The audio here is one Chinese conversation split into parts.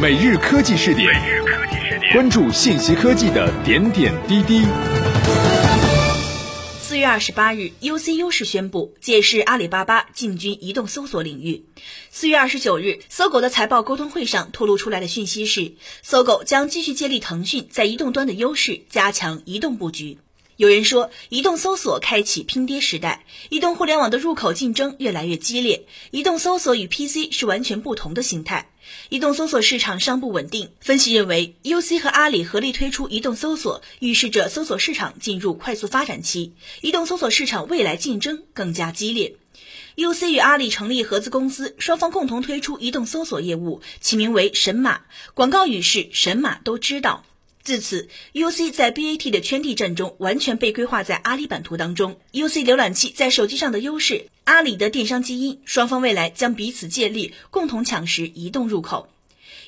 每日科技试点，关注信息科技的点点滴滴。四月二十八日，UC 优势宣布借势阿里巴巴进军移动搜索领域。四月二十九日，搜狗的财报沟通会上透露出来的讯息是，搜狗将继续借力腾讯在移动端的优势，加强移动布局。有人说，移动搜索开启拼爹时代，移动互联网的入口竞争越来越激烈。移动搜索与 PC 是完全不同的形态，移动搜索市场尚不稳定。分析认为，UC 和阿里合力推出移动搜索，预示着搜索市场进入快速发展期，移动搜索市场未来竞争更加激烈。UC 与阿里成立合资公司，双方共同推出移动搜索业务，起名为神马，广告语是“神马都知道”。自此，UC 在 BAT 的圈地战中完全被规划在阿里版图当中。UC 浏览器在手机上的优势，阿里的电商基因，双方未来将彼此借力，共同抢食移动入口。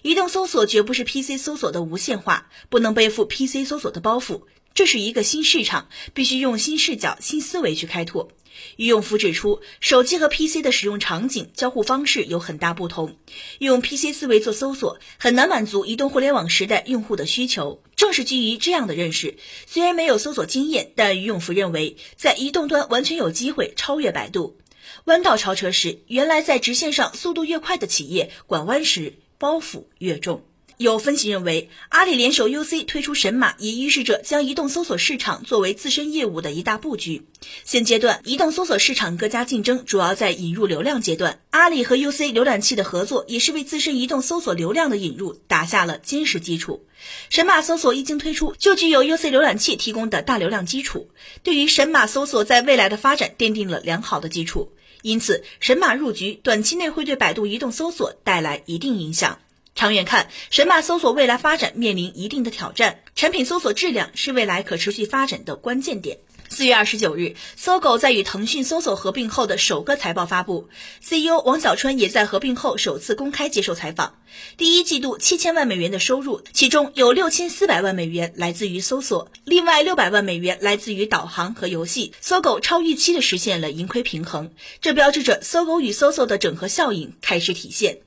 移动搜索绝不是 PC 搜索的无线化，不能背负 PC 搜索的包袱。这是一个新市场，必须用新视角、新思维去开拓。于永福指出，手机和 PC 的使用场景、交互方式有很大不同，用 PC 思维做搜索，很难满足移动互联网时代用户的需求。正是基于这样的认识，虽然没有搜索经验，但于永福认为，在移动端完全有机会超越百度。弯道超车时，原来在直线上速度越快的企业，拐弯时包袱越重。有分析认为，阿里联手 UC 推出神马，也预示着将移动搜索市场作为自身业务的一大布局。现阶段，移动搜索市场各家竞争主要在引入流量阶段，阿里和 UC 浏览器的合作也是为自身移动搜索流量的引入打下了坚实基础。神马搜索一经推出，就具有 UC 浏览器提供的大流量基础，对于神马搜索在未来的发展奠定了良好的基础。因此，神马入局短期内会对百度移动搜索带来一定影响。长远看，神马搜索未来发展面临一定的挑战，产品搜索质量是未来可持续发展的关键点。四月二十九日，搜狗在与腾讯搜索合并后的首个财报发布，CEO 王小川也在合并后首次公开接受采访。第一季度七千万美元的收入，其中有六千四百万美元来自于搜索，另外六百万美元来自于导航和游戏。搜狗超预期的实现了盈亏平衡，这标志着搜狗与搜索的整合效应开始体现。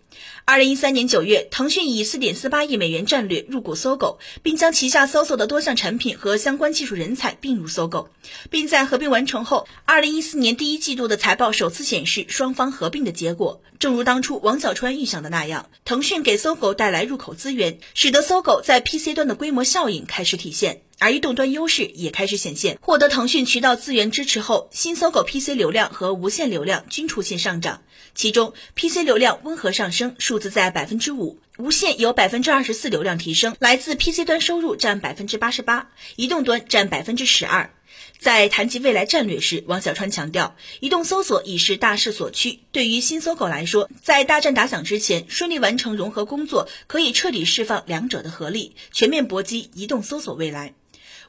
二零一三年九月，腾讯以四点四八亿美元战略入股搜狗，并将旗下搜索的多项产品和相关技术人才并入搜狗，并在合并完成后，二零一四年第一季度的财报首次显示双方合并的结果。正如当初王小川预想的那样，腾讯给搜狗带来入口资源，使得搜狗在 PC 端的规模效应开始体现。而移动端优势也开始显现，获得腾讯渠道资源支持后，新搜狗 PC 流量和无线流量均出现上涨。其中，PC 流量温和上升，数字在百分之五；无线有百分之二十四流量提升，来自 PC 端收入占百分之八十八，移动端占百分之十二。在谈及未来战略时，王小川强调，移动搜索已是大势所趋。对于新搜狗来说，在大战打响之前，顺利完成融合工作，可以彻底释放两者的合力，全面搏击移动搜索未来。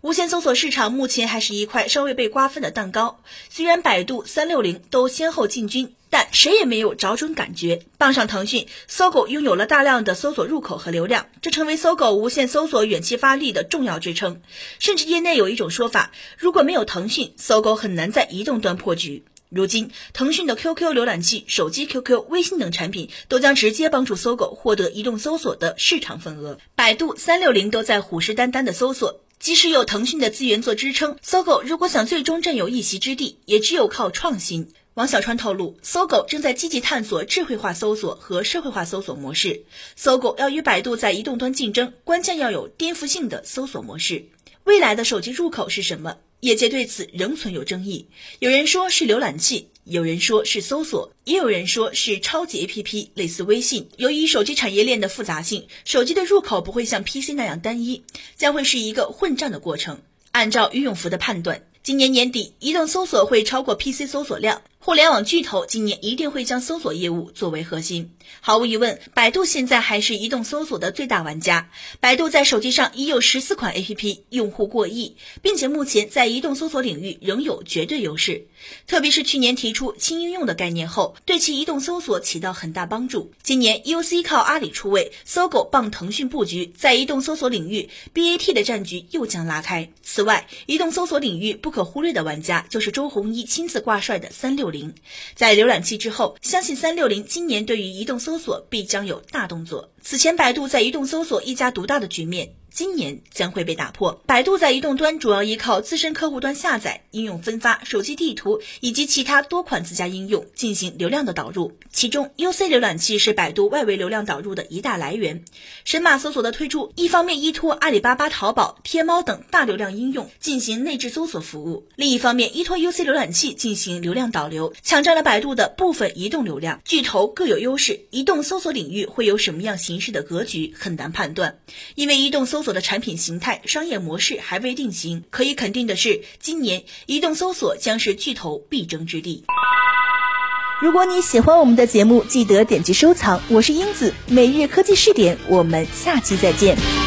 无线搜索市场目前还是一块尚未被瓜分的蛋糕。虽然百度、三六零都先后进军，但谁也没有找准感觉。傍上腾讯，搜狗拥有了大量的搜索入口和流量，这成为搜狗无线搜索远期发力的重要支撑。甚至业内有一种说法，如果没有腾讯，搜狗很难在移动端破局。如今，腾讯的 QQ 浏览器、手机 QQ、微信等产品都将直接帮助搜狗获得移动搜索的市场份额。百度、三六零都在虎视眈眈的搜索。即使有腾讯的资源做支撑，搜狗如果想最终占有一席之地，也只有靠创新。王小川透露，搜狗正在积极探索智慧化搜索和社会化搜索模式。搜狗要与百度在移动端竞争，关键要有颠覆性的搜索模式。未来的手机入口是什么？业界对此仍存有争议。有人说是浏览器。有人说是搜索，也有人说是超级 APP，类似微信。由于手机产业链的复杂性，手机的入口不会像 PC 那样单一，将会是一个混战的过程。按照于永福的判断，今年年底移动搜索会超过 PC 搜索量。互联网巨头今年一定会将搜索业务作为核心。毫无疑问，百度现在还是移动搜索的最大玩家。百度在手机上已有十四款 APP，用户过亿，并且目前在移动搜索领域仍有绝对优势。特别是去年提出轻应用的概念后，对其移动搜索起到很大帮助。今年 UC 靠阿里出位，搜狗傍腾讯布局，在移动搜索领域 BAT 的战局又将拉开。此外，移动搜索领域不可忽略的玩家就是周鸿祎亲自挂帅的三六零。零。在浏览器之后，相信三六零今年对于移动搜索必将有大动作。此前，百度在移动搜索一家独大的局面。今年将会被打破。百度在移动端主要依靠自身客户端下载、应用分发、手机地图以及其他多款自家应用进行流量的导入。其中，UC 浏览器是百度外围流量导入的一大来源。神马搜索的推出，一方面依托阿里巴巴、淘宝、天猫等大流量应用进行内置搜索服务，另一方面依托 UC 浏览器进行流量导流，抢占了百度的部分移动流量。巨头各有优势，移动搜索领域会有什么样形式的格局很难判断，因为移动搜。所的产品形态、商业模式还未定型，可以肯定的是，今年移动搜索将是巨头必争之地。如果你喜欢我们的节目，记得点击收藏。我是英子，每日科技试点，我们下期再见。